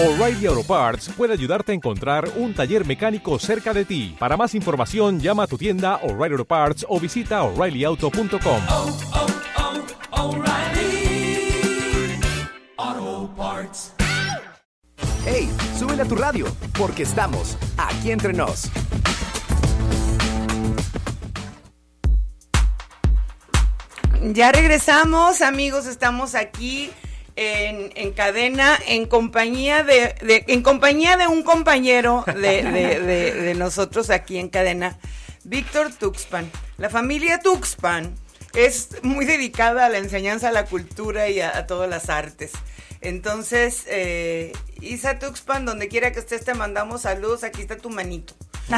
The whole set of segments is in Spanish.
O'Reilly Auto Parts puede ayudarte a encontrar un taller mecánico cerca de ti. Para más información, llama a tu tienda O'Reilly Auto Parts o visita oreillyauto.com. oh, oh, O'Reilly Auto Parts. Hey, súbele a tu radio, porque estamos aquí entre nos. Ya regresamos, amigos, estamos aquí en, en cadena, en compañía de, de- en compañía de un compañero de, de- de- de nosotros aquí en cadena, Víctor Tuxpan. La familia Tuxpan es muy dedicada a la enseñanza, a la cultura y a, a todas las artes. Entonces, eh, Isa Tuxpan, donde quiera que estés, te mandamos saludos. Aquí está tu manito.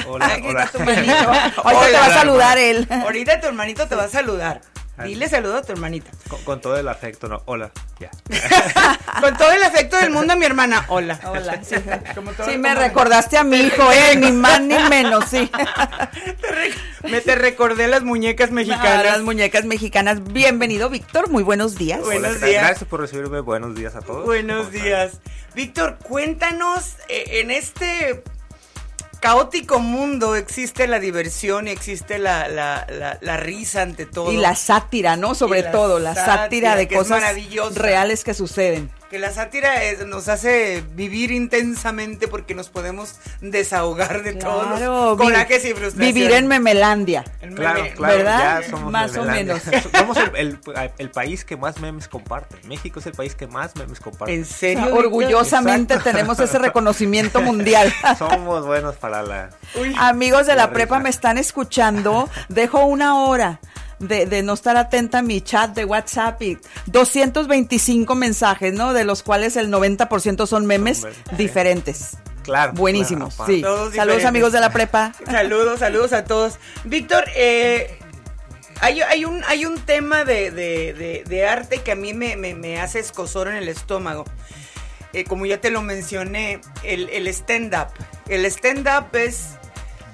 Hola, Aquí hola. está tu manito. Ahorita te va a saludar él. Ahorita tu hermanito te va a saludar. Dile saludo a tu hermanita. Con, con todo el afecto, ¿no? Hola. Ya. Con todo el afecto del mundo a mi hermana. Hola. Hola, sí. Como todo- Sí, me como- recordaste a mi hijo, eh, ni más ni menos, sí. Me te recordé las muñecas Ah, mexicanas. Las muñecas mexicanas. Bienvenido, Víctor. Muy buenos días. Buenos Hola, días. Gracias por recibirme. Buenos días a todos. Buenos días. Víctor, cuéntanos, eh, en este caótico mundo existe la diversión y existe la, la, la, la risa ante todo. Y la sátira, ¿no? Sobre todo, la sátira, sátira de cosas reales que suceden. Que la sátira es- nos hace vivir intensamente porque nos podemos desahogar de todos Claro, los vi- corajes y frustraciones. Vivir en Memelandia. El Claro, meme- claro, ¿verdad? ya somos Más o menos. Somos el, el- el país que más memes comparte. México es el país que más memes comparte. ¿En O serio? orgullosamente Exacto. tenemos ese reconocimiento mundial. Somos buenos para la... Uy. Amigos de la, La prepa me están escuchando. Dejo una hora de, de no estar atenta a mi chat de WhatsApp y 225 mensajes, ¿no? De los cuales el 90% son memes diferentes. Claro. Buenísimos, claro, sí. Todos Saludos diferentes. amigos de la prepa. Saludos, saludos a todos. Víctor, eh, hay, hay un, hay un tema de, de- de- de arte que a mí me, me- me hace escosor en el estómago. Eh, como ya te lo mencioné, el, el stand-up. El stand-up es...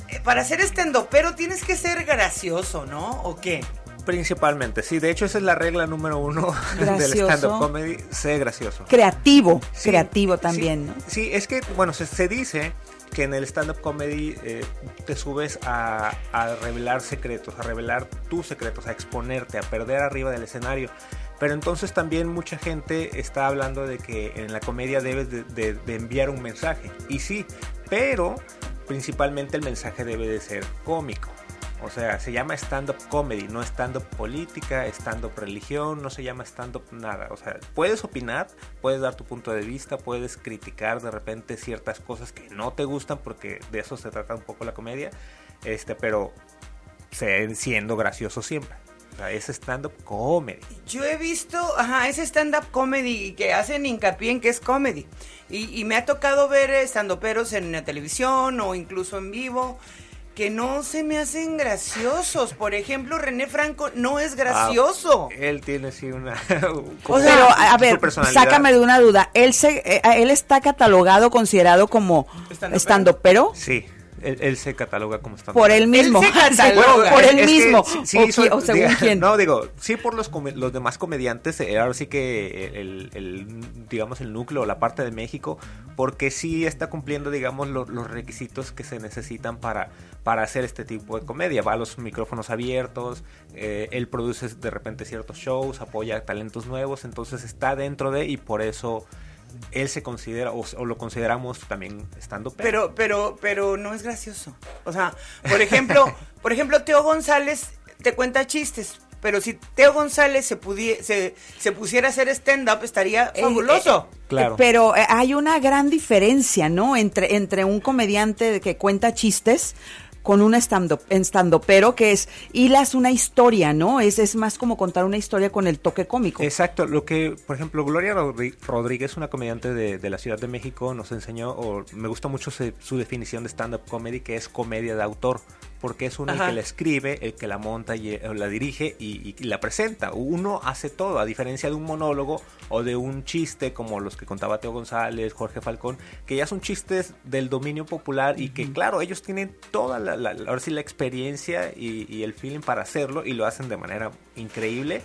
eh, Para ser stand-up, pero tienes que ser gracioso, ¿no? ¿O qué? Principalmente, sí. De hecho, esa es la regla número uno del Gracioso. stand-up comedy. Sé gracioso. Creativo, Sí, creativo sí, también, ¿no? Sí, es que, bueno, se, se dice que en el stand-up comedy eh, te subes a, a revelar secretos, a revelar tus secretos, a exponerte, a perder arriba del escenario. Pero entonces también mucha gente está hablando de que en la comedia debes de, de- de enviar un mensaje. Y sí, pero principalmente el mensaje debe de ser cómico. O sea, se llama stand-up comedy, no stand-up política, stand-up religión, no se llama stand-up nada. O sea, puedes opinar, puedes dar tu punto de vista, puedes criticar de repente ciertas cosas que no te gustan, porque de eso se trata un poco la comedia, este, pero siendo gracioso siempre. O sea, es stand-up comedy. Yo he visto, ajá, ese stand-up comedy que hacen hincapié en que es comedy. Y, y me ha tocado ver stand-uperos en la televisión o incluso en vivo que no se me hacen graciosos. Por ejemplo, René Franco no es gracioso. Ah, él tiene sí una... O sea, Pero, a ver, sácame de una duda. ¿Él, se, eh, él está catalogado, considerado como Estandopero. estando pero Sí, él, él se cataloga como stand por él mismo. se cataloga. por él que mismo. sí- o, qui- soy- o según diga- quién. No, digo, sí por los, come- los demás comediantes, eh, ahora sí que el, el, digamos, el núcleo, la parte de México, porque sí está cumpliendo, digamos, lo- los requisitos que se necesitan para, para hacer este tipo de comedia. Va a los micrófonos abiertos, eh, él produce de repente ciertos shows, apoya talentos nuevos, entonces está dentro de y por eso él se considera, o, o lo consideramos también estando Pero, pero, pero no es gracioso. O sea, por ejemplo, por ejemplo, Teo González te cuenta chistes. Pero si Teo González se, pudie- se, se pusiera a hacer stand-up, estaría Eh, fabuloso. Claro. Eh, Pero eh, hay una gran diferencia, ¿no? Entre, entre un comediante que cuenta chistes con un stand-up, stand pero que es, hilas una historia, ¿no? Es, es más como contar una historia con el toque cómico. Exacto, lo que, por ejemplo, Gloria Rodríguez, una comediante de, de la Ciudad de México, nos enseñó, o me gusta mucho se- su definición de stand-up comedy, que es comedia de autor, porque es uno el Ajá. que la escribe, el que la monta y eh, la dirige y, y la presenta. Uno hace todo, a diferencia de un monólogo o de un chiste como los que contaba Teo González, Jorge Falcón, que ya son chistes del dominio popular y que, claro, ellos tienen toda la, ahora sí, la experiencia y, el feeling para hacerlo y lo hacen de manera increíble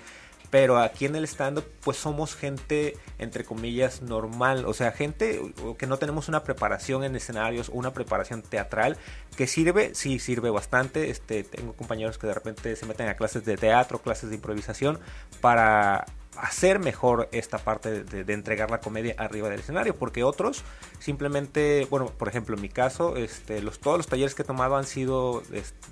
Pero aquí en el stand-up, pues somos gente, entre comillas, normal. O sea, gente que no tenemos una preparación en escenarios, una preparación teatral, que sirve, sí, sirve bastante. Este, tengo compañeros que de repente se meten a clases de teatro, clases de improvisación, para hacer mejor esta parte de, de entregar la comedia arriba del escenario, porque otros simplemente, bueno, por ejemplo, en mi caso, este, los, todos los talleres que he tomado han sido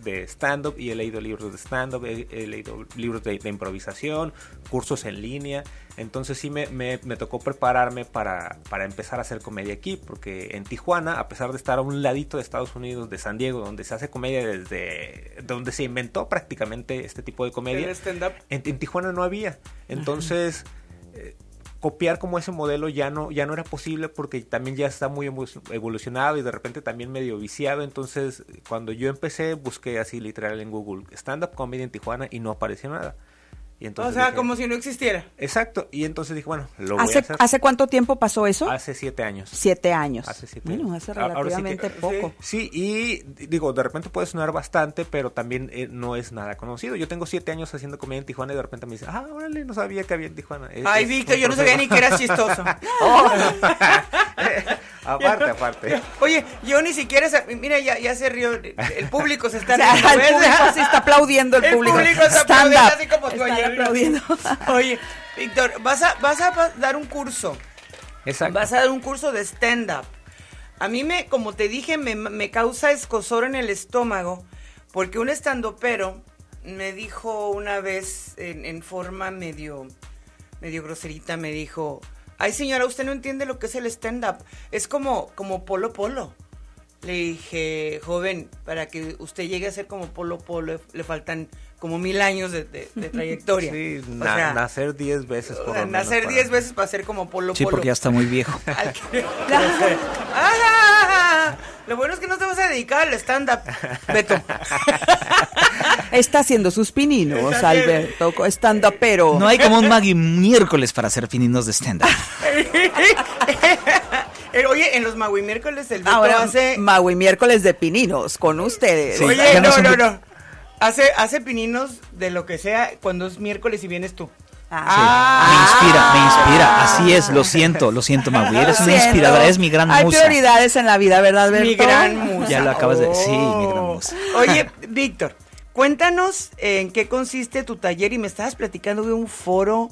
de, stand-up y he leído libros de stand-up, he, leído libros de improvisación, cursos en línea, entonces sí me, me, me tocó prepararme para, para empezar a hacer comedia aquí, porque en Tijuana, a pesar de estar a un ladito de Estados Unidos, de San Diego, donde se hace comedia desde, donde se inventó prácticamente este tipo de comedia, en, en Tijuana no había. Entonces, eh, copiar como ese modelo ya no, ya no era posible porque también ya está muy evolucionado y de repente también medio viciado. Entonces, cuando yo empecé, busqué así literal en Google stand-up comedy en Tijuana y no apareció nada. Y O sea, dije, como si no existiera. Exacto. Y entonces dije, bueno, lo voy a ¿Hace, hacer. ¿Hace cuánto tiempo pasó eso? Hace siete años. Siete años. Hace siete bueno, años. hace A- ahora sí que- relativamente poco. Sí, y digo, de repente puede sonar bastante, pero también eh, no es nada conocido. Yo tengo siete años haciendo comedia en Tijuana y de repente me dice, ah, órale, no sabía que había en Tijuana. Es- Ay, Víctor, yo no sabía ni que eras chistoso. aparte, aparte. Oye, yo ni siquiera, sa- mira, ya, ya se rió, el público se está O sea, riendo, el público sí está aplaudiendo el, El público está aplaudiendo así como tú ayer. aplaudiendo. Oye, Víctor, vas a, vas a dar un curso, Exacto. vas a dar un curso de stand-up. A mí me, como te dije, me, me causa escosor en el estómago, porque un estandopero me dijo una vez en, en forma medio, medio groserita, me dijo, ay señora, usted no entiende lo que es el stand-up, es como, como polo polo. Le dije, joven, para que usted llegue a ser como Polo Polo, le faltan como mil años de, de- de trayectoria. Sí, O na- sea, nacer diez veces por menos nacer para- 10 veces para ser como Polo Sí, Polo. porque ya está muy viejo. Al que- ¡Ah! Lo bueno es que no te vas a dedicar al stand-up, Beto. Está haciendo sus pininos, Está Alberto, estando pero No hay como un Maggie miércoles para hacer fininos de stand-up. Oye, en los Maui miércoles el Beto Ahora, hace... Maui, miércoles de pininos con ustedes. Sí, Oye, no no, no. Hace, hace pininos de lo que sea cuando es miércoles y vienes tú. Ah. Me inspira, me inspira. Así es, lo siento, lo siento, Magui. Eres una inspiradora, es mi gran Hay musa. prioridades en la vida, ¿verdad, Alberto? Mi gran musa. Ya lo acabas de- sí, mi gran Oh. musa. Oye, Víctor, cuéntanos en qué consiste tu taller y me estabas platicando de un foro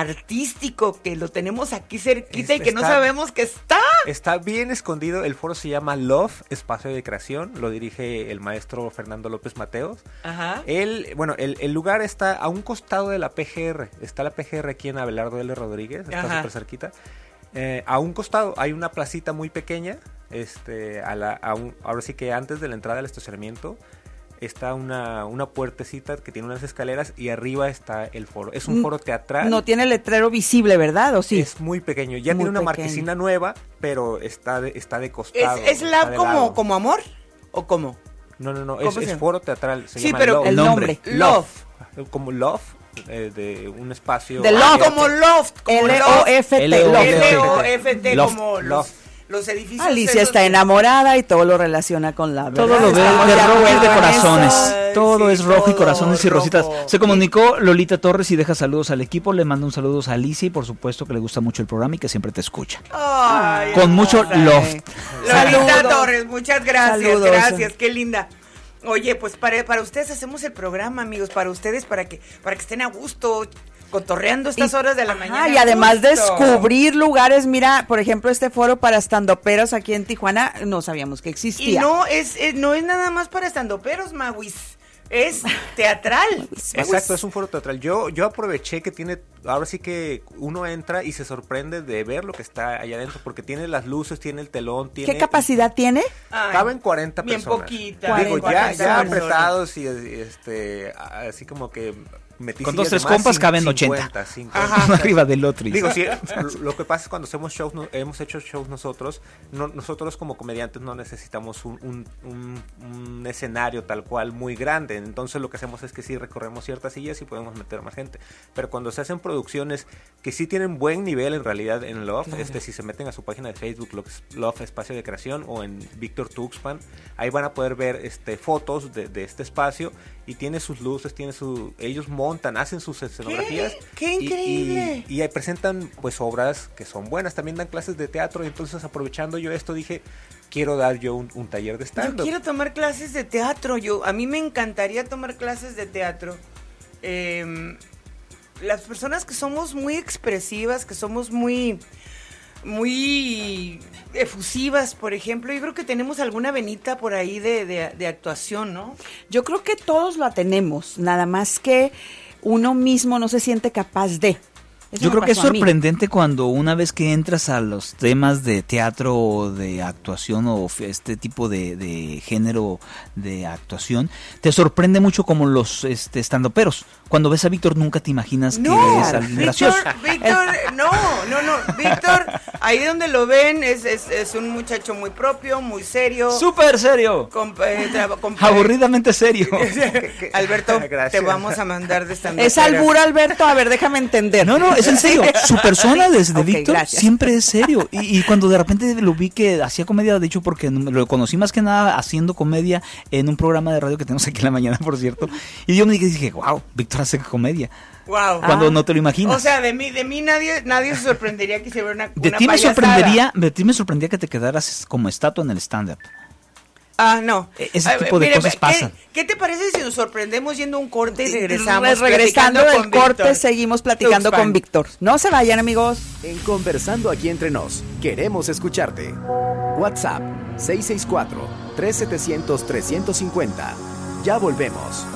artístico que lo tenemos aquí cerquita y que no sabemos que está. Está bien escondido. El foro se llama Love, Espacio de Creación. Lo dirige el maestro Fernando López Mateos. Ajá. El, bueno, el, el lugar está a un costado de la PGR. Está la PGR aquí en Abelardo L. Rodríguez. Está súper cerquita. Eh, a un costado hay una placita muy pequeña. Este, a la, a un- ahora sí que antes de la entrada del estacionamiento está una, una puertecita que tiene unas escaleras y arriba está el foro. Es un Mm, foro teatral. No tiene letrero visible, ¿verdad? ¿O sí? Es muy pequeño. Ya Muy tiene una pequeño. marquesina nueva, pero está de, está de ¿Es, costado. es lab de como, lado. como amor? ¿O cómo? No, no, no. ¿Cómo Es, es foro teatral. Se Sí, llama pero Love. el nombre. Love. Como Love, eh, de un espacio. De Love. como loft. Como loft. L-O-F-T. L-O-F-T. Love. L-O-F-T, Loft. como Loft. Los edificios. Alicia está enamorada y todo lo relaciona con la Todo ¿verdad? lo ve de rojo y de corazones. Ay, Todo sí, es rojo y todo corazones y rojo. rositas. Se comunicó Lolita Torres y deja saludos al equipo. Le manda un saludo a Alicia y por supuesto que le gusta mucho el programa y que siempre te escucha. Ay, Con mucho loft. Lolita Saludos. Torres, muchas gracias, Saludos. gracias, qué linda. Oye, pues para, para ustedes hacemos el programa, amigos, para ustedes, para que, para que estén a gusto, cotorreando estas Y- horas de la ajá, mañana. y además Justo. descubrir lugares, mira, por ejemplo, este foro para estandoperos aquí en Tijuana, no sabíamos que Y existía. no es, es- no es nada más para estandoperos, Mawis. Es teatral. Exacto, es un foro teatral. Yo, yo aproveché que tiene, ahora sí que uno entra y se sorprende de ver lo que está allá adentro, porque tiene las luces, tiene el telón, tiene... ¿Qué capacidad tiene? Ay, Caben 40 bien personas. poquita, Digo, 40 ya, ya apretados y este, así como que Con dos, tres compas caben 50, 80. 50. Uno arriba del otro. Digo, sí, lo- que pasa es cuando hacemos shows, no- hemos hecho shows nosotros, no- nosotros como comediantes no necesitamos un, un- un- un escenario tal cual muy grande, entonces lo que hacemos es que sí recorremos ciertas sillas y podemos meter más gente, pero cuando se hacen producciones que sí tienen buen nivel en realidad en Love, este si se meten a su página de Facebook, Love, Love Espacio de Creación o en Víctor Tuxpan, ahí van a poder ver este fotos de, de este espacio y tiene sus luces, tiene su ellos montan hacen sus escenografías. ¡Qué y- increíble! Y, presentan pues obras que son buenas, también dan clases de teatro y entonces aprovechando yo esto dije, quiero dar yo un, un taller de Yo stand-up. quiero tomar clases de teatro. Yo, a mí me encantaría tomar clases de teatro. Eh, las personas que somos muy expresivas, que somos muy, muy efusivas, por ejemplo, yo creo que tenemos alguna venita por ahí de, de- de actuación, ¿no? Yo creo que todos la tenemos, nada más que uno mismo no se siente capaz de. Eso Yo creo que es sorprendente cuando una vez que entras a los temas de teatro o de actuación o este tipo de, de género de actuación, te sorprende mucho como los este, estandoperos. Cuando ves a Víctor nunca te imaginas que es alguien Víctor, gracioso. Víctor, no, no, no, Víctor, ahí donde lo ven es, es, es un muchacho muy propio, muy serio. ¡Súper serio! con- eh, con- Aburridamente serio. Alberto, Gracias. te vamos a mandar de stand Es albur, Alberto. A ver, déjame entender. No, no, es en serio. Su persona desde Víctor gracias. siempre es serio. Y, y cuando de repente lo vi que hacía comedia, de hecho, porque lo conocí más que nada haciendo comedia en un programa de radio que tenemos aquí en la mañana, por cierto. Y yo me dije, dije wow, Víctor hace comedia. Wow. Cuando no te lo imaginas. O sea, de mí, de mí nadie, nadie se sorprendería que se vea una, de una ti me payasada. sorprendería, de ti me sorprendía que te quedaras como estatua en el stand-up. Ah, no. E- ese tipo de cosas ¿qué- pasan. ¿Qué te parece si nos sorprendemos yendo a un corte y Re- regresamos? regresando del corte, Víctor? seguimos platicando con Víctor. No se vayan, amigos. En Conversando aquí entre nos, queremos escucharte. WhatsApp 664-3700-350. Ya volvemos.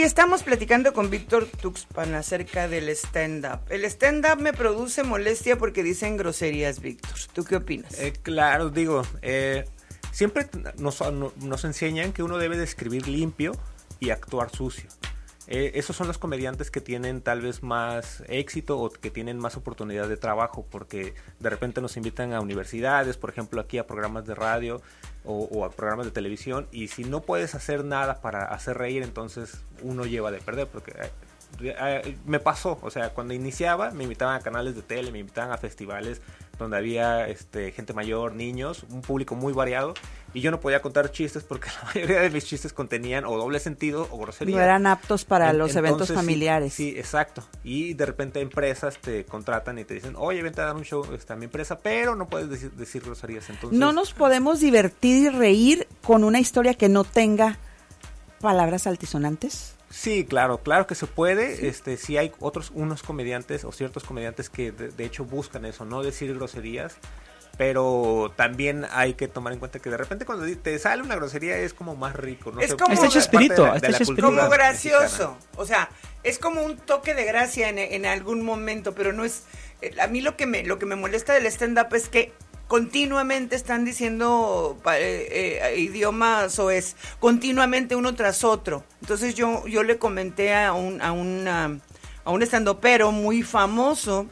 Y estamos platicando con Víctor Tuxpan acerca del stand-up. El stand-up me produce molestia porque dicen groserías, Víctor. ¿Tú qué opinas? Eh, claro, digo, eh, siempre nos, no- nos enseñan que uno debe de escribir limpio y actuar sucio. Eh, esos son los comediantes que tienen tal vez más éxito o que tienen más oportunidad de trabajo porque de repente nos invitan a universidades, por ejemplo aquí a programas de radio o, a programas de televisión y si no puedes hacer nada para hacer reír entonces uno lleva de perder porque eh, me pasó, o sea, cuando iniciaba me invitaban a canales de tele, me invitaban a festivales donde había este, gente mayor, niños, un público muy variado y yo no podía contar chistes porque la mayoría de mis chistes contenían o doble sentido o grosería. No eran aptos para En- los eventos entonces, familiares. Sí, exacto. Y de repente empresas te contratan y te dicen, oye, vente a dar un show este, a mi empresa, pero no puedes decir, decir groserías. Entonces, No nos podemos divertir y reír con una historia que no tenga palabras altisonantes. Sí, claro, claro que se puede. Este, sí hay otros, unos comediantes o ciertos comediantes que de, de hecho buscan eso, no decir groserías. Pero también hay que tomar en cuenta que de repente cuando te sale una grosería es como más rico. No Es como- hecho espíritu, de de hecho como gracioso. mexicana. O sea, es como un toque de gracia en, en algún momento, pero no es. eh, A mí lo que me, lo que me molesta del stand-up es que continuamente están diciendo eh, eh, idiomas o es continuamente uno tras otro. Entonces yo, yo le comenté a un, a una, a un stand-upero muy famoso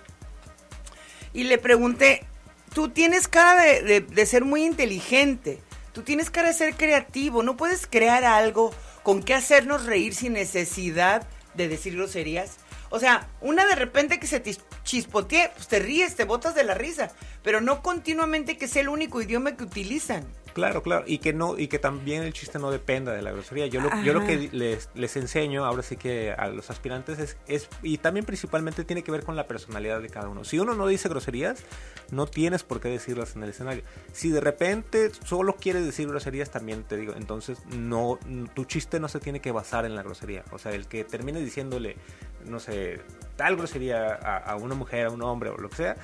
y le pregunté, tú tienes cara de, de- de ser muy inteligente, tú tienes cara de ser creativo, no puedes crear algo con que hacernos reír sin necesidad de decir groserías. O sea, una de repente que se te chispotee, pues te ríes, te botas de la risa, pero no continuamente que sea el único idioma que utilizan. Claro, claro, y que no y que también el chiste no dependa de la grosería. Yo lo, yo lo que les, les enseño ahora sí que a los aspirantes es, es y también principalmente tiene que ver con la personalidad de cada uno. Si uno no dice groserías, no tienes por qué decirlas en el escenario. Si de repente solo quieres decir groserías, también te digo, entonces no tu chiste no se tiene que basar en la grosería. O sea, el que termine diciéndole, no sé, tal grosería a, a una mujer, a un hombre o lo que sea,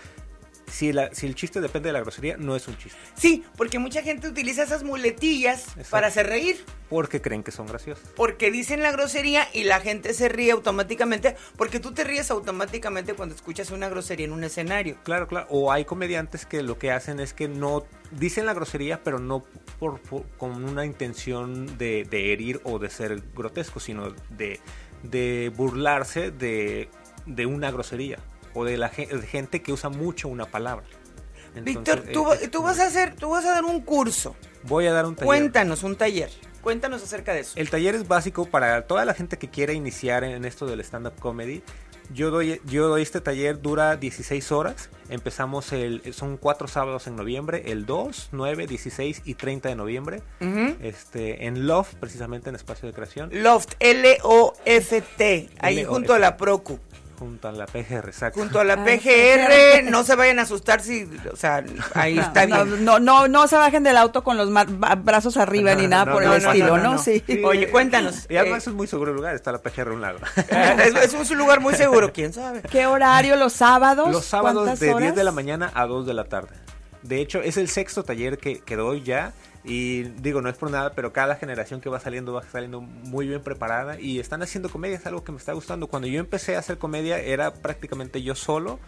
si, la, si el chiste depende de la grosería, no es un chiste. Sí, porque mucha gente utiliza esas muletillas Exacto. para hacer reír. Porque creen que son graciosos. porque dicen la grosería y la gente se ríe automáticamente, porque tú te ríes automáticamente cuando escuchas una grosería en un escenario. Claro, claro. O hay comediantes que lo que hacen es que no dicen la grosería, pero no por, por- con una intención de, de herir o de ser grotesco, sino de, de burlarse de, de una grosería o de la gente que usa mucho una palabra. Víctor, tú, eh, es tú vas a hacer, tú vas a dar un curso. Voy a dar un taller. Cuéntanos un taller. Cuéntanos acerca de eso. El taller es básico para toda la gente que quiera iniciar en esto del stand-up comedy. Yo doy, yo doy este taller, dura 16 horas. Empezamos el, son cuatro sábados en noviembre, el 2, 9, 16 y 30 de noviembre. este, en Love, precisamente en Espacio de Creación, Loft, L-O-F-T, ahí L-O-F-T. junto a la Procu. Junto a la PGR, exacto. Junto a la PGR, no se vayan a asustar si, o sea, ahí está no, bien. no, no, no se bajen del auto con los brazos arriba ni nada No, por no, el no, estilo, no, ¿no? no, no. Sí. Oye, cuéntanos, Y además eh, es muy seguro el lugar, está la PGR a un lado. es, es un lugar muy seguro, quién sabe. ¿Qué horario los sábados? Los sábados ¿Cuántas de 10 horas? de la mañana a 2 de la tarde. De hecho, es el sexto taller que, que doy ya. Y digo, no es por nada, pero cada generación que va saliendo va saliendo muy bien preparada. Y están haciendo comedia, es algo que me está gustando. Cuando yo empecé a hacer comedia era prácticamente yo solo.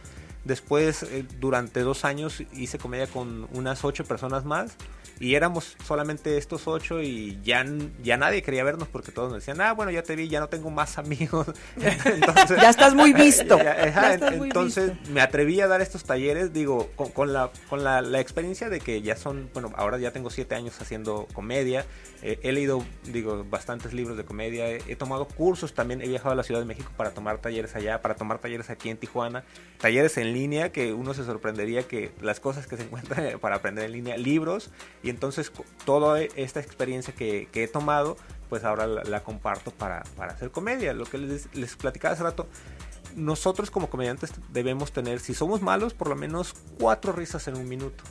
Después, eh, durante dos años, hice comedia con unas ocho personas más. Y éramos solamente estos ocho y ya, ya nadie quería vernos porque todos nos decían, ah, bueno, ya te vi, ya no tengo más amigos. Entonces, Ya estás muy visto. Ya, ajá, Ya estás muy entonces me atreví a dar estos talleres, digo, con, con la, con la, la experiencia de que ya son, bueno, ahora ya tengo siete años haciendo comedia, eh, he leído, digo, bastantes libros de comedia, he, he tomado cursos, también he viajado a la Ciudad de México para tomar talleres allá, para tomar talleres aquí en Tijuana, talleres en línea que uno se sorprendería que las cosas que se encuentran para aprender en línea, libros, y entonces toda esta experiencia que, que he tomado, pues ahora la, la comparto para, para hacer comedia, lo que les, les platicaba hace rato nosotros como comediantes debemos tener, si somos malos, por lo menos cuatro risas en un minuto.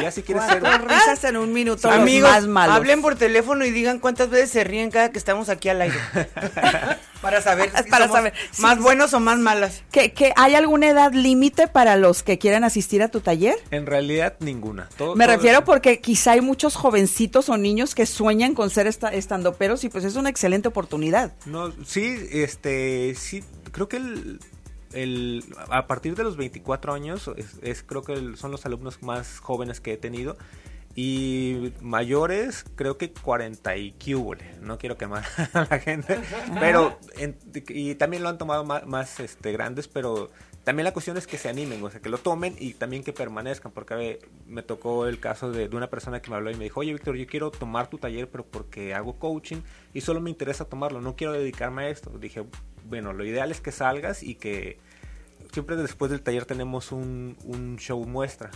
Ya si quieres ser... Risas en un minuto, los Amigos, más malos. hablen por teléfono y digan cuántas veces se ríen cada que estamos aquí al aire. para saber si Para somos saber, más sí. buenos o más malas. ¿Que, que hay alguna edad límite para los que quieran asistir a tu taller? En realidad, ninguna. Todo- Me todo- refiero porque quizá hay muchos jovencitos o niños que sueñan con ser esta, estandoperos y pues es una excelente oportunidad. No, sí, este, sí, creo que el, el- a partir de los 24 años es, es- creo que el- son los alumnos más jóvenes que he tenido y mayores creo que 40 y cúbole, no quiero quemar a la gente, pero en- y también lo han tomado más, este grandes, pero también la cuestión es que se animen, o sea, que lo tomen y también que permanezcan, porque a ver, me tocó el caso de, una persona que me habló y me dijo, oye Víctor, yo quiero tomar tu taller, pero porque hago coaching y solo me interesa tomarlo, no quiero dedicarme a esto. Dije, bueno, lo ideal es que salgas y que siempre después del taller tenemos un show muestra.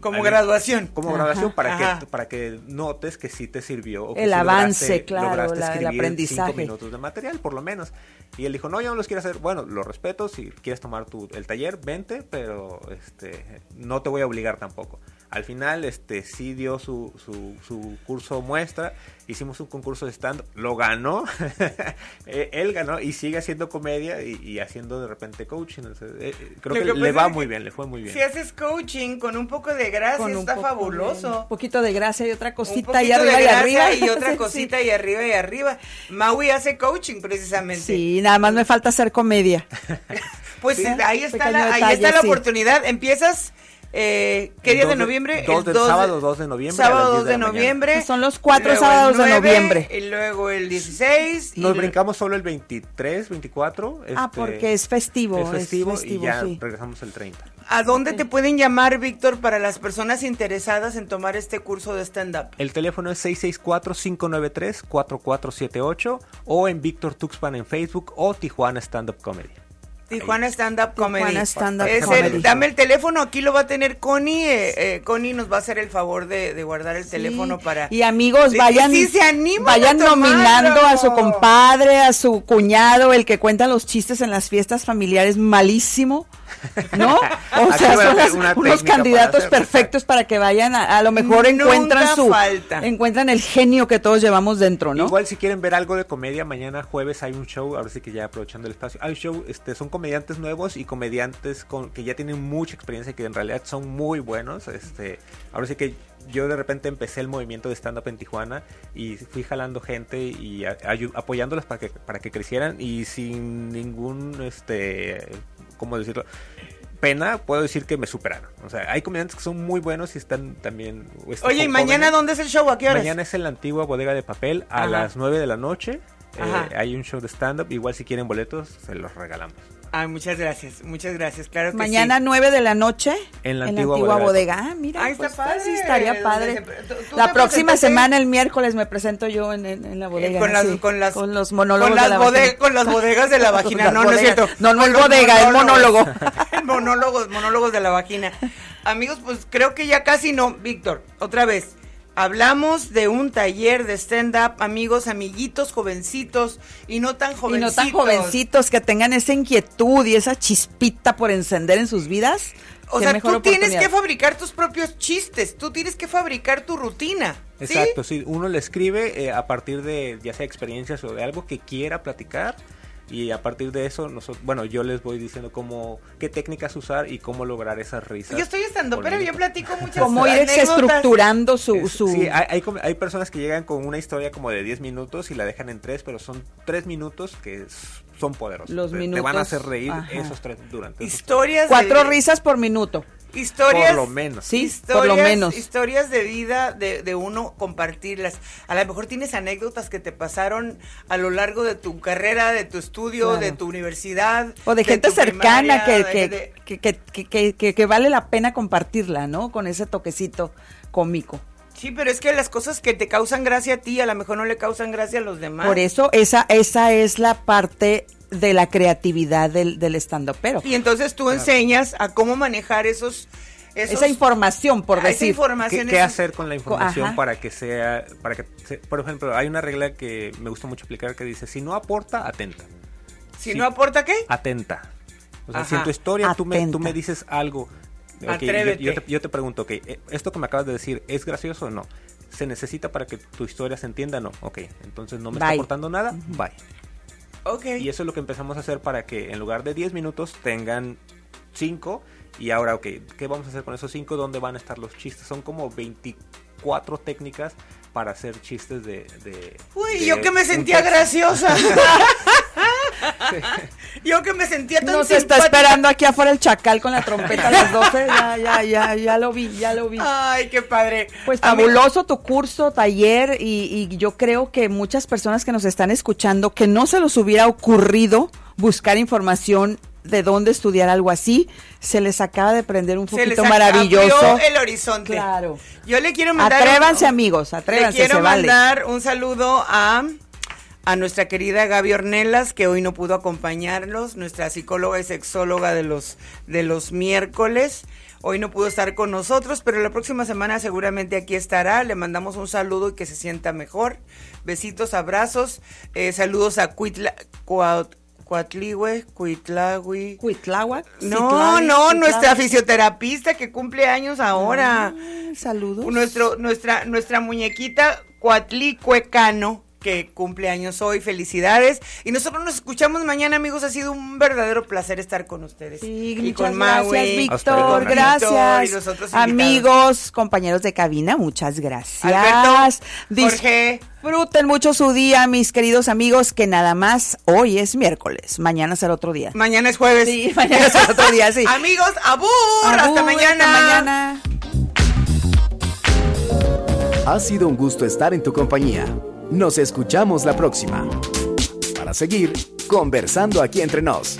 Como graduación. Como graduación para Ajá. que para que notes que sí te sirvió. o que El avance, claro, lograste la- el escribir aprendizaje. Cinco minutos de material, por lo menos. Y él dijo, no, yo no los quiero hacer. Bueno, lo respeto, si quieres tomar tu, el taller, vente, pero este no te voy a obligar tampoco. Al final, este sí dio su, su, su curso muestra, hicimos un concurso de stand, lo ganó, Eh, él ganó y sigue haciendo comedia y, y haciendo de repente coaching. o sea, eh, eh, creo Lo que, que le va muy bien, le fue muy bien. Si haces coaching con un poco de gracia, está fabuloso. Un poquito de gracia y otra cosita y arriba de y gracia arriba. y otra Sí. cosita y arriba y arriba. Maui hace coaching precisamente. Sí, nada más me falta hacer comedia. Pues Sí. ahí está la, ahí detalle, está la sí. oportunidad. Empiezas eh, ¿qué día de 2 de- noviembre? 2 El de- 2 sábado 2 de noviembre Sábado 10 2 de noviembre. Son los cuatro sábados de 9, noviembre. Y luego el 16. y Nos brincamos solo el 23, 24. Ah, este, porque es festivo. Es festivo, es y ya sí. regresamos el 30. ¿A dónde te pueden llamar, Víctor, para las personas interesadas en tomar este curso de stand-up? El teléfono es 664-593-4478 o en Víctor Tuxpan en Facebook o Tijuana Stand Up Comedy. Tijuana Stand Up Comedy. Tijuana Stand Up Es Comedy. el- dame el teléfono, aquí lo va a tener Connie. eh, eh, Connie nos va a hacer el favor de, de guardar el Sí. teléfono para... Y amigos, vayan, si se animan vayan a nominando a su compadre, a su cuñado, el que cuenta los chistes en las fiestas familiares, malísimo, ¿no? O sea, son las- unos para candidatos perfectos para que vayan, a, a lo mejor Nunca encuentran su, falta. encuentran el genio que todos llevamos dentro, ¿no? Igual si quieren ver algo de comedia, mañana jueves hay un show, ahora sí que ya aprovechando el espacio, hay un show, este, son comediantes nuevos y comediantes con, que ya tienen mucha experiencia y que en realidad son muy buenos. Este, ahora sí que yo de repente empecé el movimiento de stand-up en Tijuana y fui jalando gente y a- ayu- apoyándolas para que, para que crecieran y sin ningún, este, ¿cómo decirlo? Pena, puedo decir que me superaron. O sea, hay comediantes que son muy buenos y están también... este, Oye, ¿y mañana jóvenes. dónde es el show? ¿A qué horas? Mañana es en la antigua bodega de papel a Ajá. las 9 de la noche. Eh, hay un show de stand-up. Igual si quieren boletos, se los regalamos. Ay, muchas gracias, muchas gracias, claro que Mañana sí. 9 de la noche En la antigua bodega. bodega. Ah, mira, Ay, está pues, padre. sí, estaría padre. Se- La próxima semana, el miércoles, me presento yo en, en- en la bodega. Eh, con, las, sí, con las con los monólogos con las, de la bode- vagina. con las bodegas de la vagina no no es cierto No, no es bodega, es monólogo. El monólogos monólogos de la vagina amigos pues creo que ya casi no Víctor otra vez hablamos de un taller de stand up amigos amiguitos jovencitos y no tan Y jovencitos no tan jovencitos que tengan esa inquietud y esa chispita por encender en sus vidas. o sea tú tienes que fabricar tus propios chistes tú tienes que fabricar tu rutina ¿sí? Exacto, sí. Uno le escribe eh, a partir de ya sea experiencias o de algo que quiera platicar. Y a partir de eso, nosotros, bueno, yo les voy diciendo cómo, qué técnicas usar y cómo lograr esas risas. yo estoy estando pero yo platico muchas Como ir estructurando su... Su... Sí, hay, hay, hay personas que llegan con una historia como de 10 minutos y la dejan en 3, pero son 3 minutos que son poderosos. Los Te- Te van a minutos, hacer reír ajá. esos tres durante esos historias Cuatro de- risas por minuto. Historias Por lo menos. Sí, historias, por lo menos. historias de vida de, de uno compartirlas. A lo mejor tienes anécdotas que te pasaron a lo largo de tu carrera, de tu estudio, Claro. de tu universidad. O de gente cercana que, primaria, que, de- que, que, que- que- que- que vale la pena compartirla, ¿no? Con ese toquecito cómico. Sí, pero es que las cosas que te causan gracia a ti, a lo mejor no le causan gracia a los demás. Por eso, esa, esa es la parte de la creatividad del, del stand pero Y entonces tú enseñas a cómo manejar esos... esos Esa información, por a esa decir. información, ¿Qué, hacer con la información Ajá. para que sea, para que, se- por ejemplo, hay una regla que me gusta mucho aplicar que dice, si no aporta, atenta. Si no aporta, ¿qué? Atenta. O sea, Ajá. si en tu historia tú me, tú Atenta. me dices algo, yo- Atrévete. yo, te, yo te pregunto, ok, eh, ¿esto que me acabas de decir es gracioso o no? ¿Se necesita para que tu historia se entienda? No. Ok, entonces no me está aportando nada, bye. Ok. Y eso es lo que empezamos a hacer para que en lugar de 10 minutos tengan 5 y ahora, ok, ¿qué vamos a hacer con esos 5? ¿Dónde van a estar los chistes? Son como 24 técnicas para hacer chistes de... de Uy, de yo que me sentía graciosa. yo que me sentía tan Nos está simpática. esperando aquí afuera el chacal con la trompeta a las 12. Ya, ya, ya, ya lo vi, ya lo vi. Ay, qué padre. Pues fabuloso tu curso, taller, y, y yo creo que muchas personas que nos están escuchando, que no se les hubiera ocurrido buscar información de dónde estudiar algo así, se les acaba de prender un se les poquito maravilloso. el horizonte. Claro. Yo le quiero mandar. Atrévanse, un- amigos, atrévanse, Le quiero vale. mandar un saludo a a nuestra querida Gaby Ornelas que hoy no pudo acompañarnos, nuestra psicóloga y sexóloga de los de los miércoles. Hoy no pudo estar con nosotros, pero la próxima semana seguramente aquí estará. Le mandamos un saludo y que se sienta mejor. Besitos, abrazos. Eh, saludos a Cuitla, Cuaut- Cuatliwe, Cuitlahui. Cuitláhuac, No, no, nuestra fisioterapista que cumple años ahora. Ah, saludos. Nuestro, nuestra, nuestra muñequita Cuatlicuecano, que cumple años hoy, felicidades. Y nosotros nos escuchamos mañana, amigos. Ha sido un verdadero placer estar con ustedes. Sí, y muchas con gracias, Maui, Víctor, Víctor, gracias. y. Amigos, compañeros de cabina, muchas gracias. Alberto, Jorge. Disfruten mucho su día, mis queridos amigos, que nada más hoy es miércoles, mañana será otro día. Mañana es jueves. Sí, mañana será otro día, sí. amigos, abur, hasta Abur, mañana. Hasta mañana. Ha sido un gusto estar en tu compañía. Nos escuchamos la próxima. Para seguir conversando aquí entre nos.